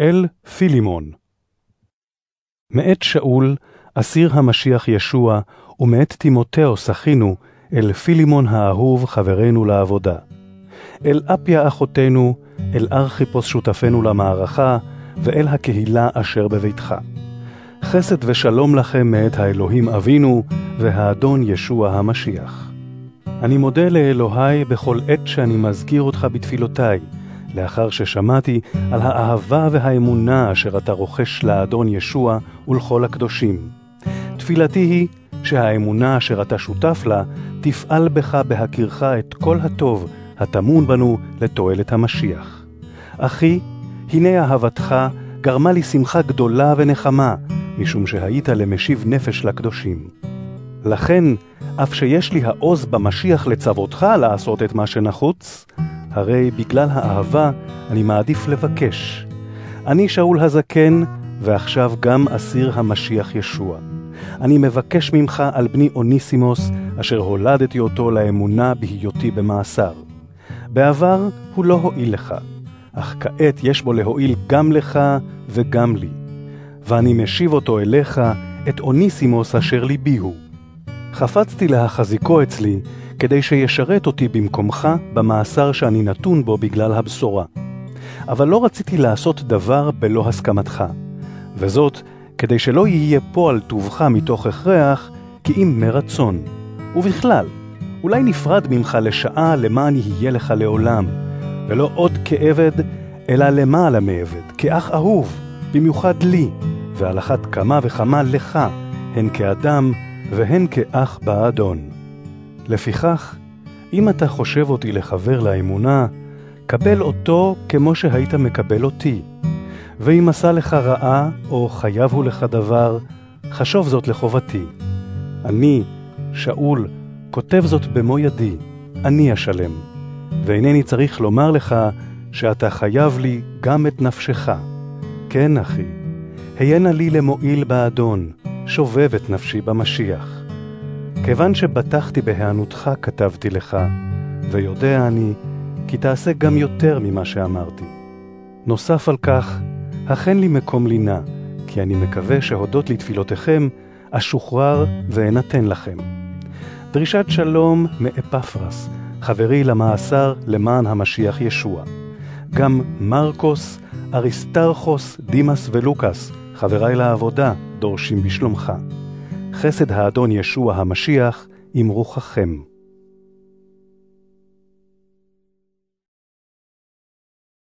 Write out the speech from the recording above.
אל פילימון מאת שאול, אסיר המשיח ישוע, ומאת תימותאוס אחינו, אל פילימון האהוב חברנו לעבודה. אל אפיה אחותנו, אל ארכיפוס שותפנו למערכה, ואל הקהילה אשר בביתך. חסד ושלום לכם מאת האלוהים אבינו, והאדון ישוע המשיח. אני מודה לאלוהי בכל עת שאני מזכיר אותך בתפילותיי, לאחר ששמעתי על האהבה והאמונה אשר אתה רוחש לאדון ישוע ולכל הקדושים. תפילתי היא שהאמונה אשר אתה שותף לה תפעל בך בהכירך את כל הטוב הטמון בנו לתועלת המשיח. אחי, הנה אהבתך גרמה לי שמחה גדולה ונחמה, משום שהיית למשיב נפש לקדושים. לכן, אף שיש לי העוז במשיח לצוותך לעשות את מה שנחוץ, הרי בגלל האהבה אני מעדיף לבקש. אני שאול הזקן, ועכשיו גם אסיר המשיח ישוע. אני מבקש ממך על בני אוניסימוס, אשר הולדתי אותו לאמונה בהיותי במאסר. בעבר הוא לא הועיל לך, אך כעת יש בו להועיל גם לך וגם לי. ואני משיב אותו אליך, את אוניסימוס אשר ליבי הוא. חפצתי להחזיקו אצלי, כדי שישרת אותי במקומך במאסר שאני נתון בו בגלל הבשורה. אבל לא רציתי לעשות דבר בלא הסכמתך, וזאת כדי שלא יהיה פועל טובך מתוך הכרח, כי אם מרצון. ובכלל, אולי נפרד ממך לשעה למען יהיה לך לעולם, ולא עוד כעבד, אלא למעלה מעבד, כאח אהוב, במיוחד לי, ועל אחת כמה וכמה לך, הן כאדם והן כאח באדון. לפיכך, אם אתה חושב אותי לחבר לאמונה, קבל אותו כמו שהיית מקבל אותי. ואם עשה לך רעה, או חייב הוא לך דבר, חשוב זאת לחובתי. אני, שאול, כותב זאת במו ידי, אני אשלם, ואינני צריך לומר לך שאתה חייב לי גם את נפשך. כן, אחי, היינה לי למועיל באדון, שובב את נפשי במשיח. כיוון שבטחתי בהיענותך כתבתי לך, ויודע אני, כי תעשה גם יותר ממה שאמרתי. נוסף על כך, הכן לי מקום לינה, כי אני מקווה שהודות לתפילותיכם, אשוחרר ואנתן לכם. דרישת שלום מאפפרס, חברי למאסר למען המשיח ישוע. גם מרקוס, אריסטרכוס, דימאס ולוקאס, חברי לעבודה, דורשים בשלומך. חסד האדון ישוע המשיח עם רוחכם.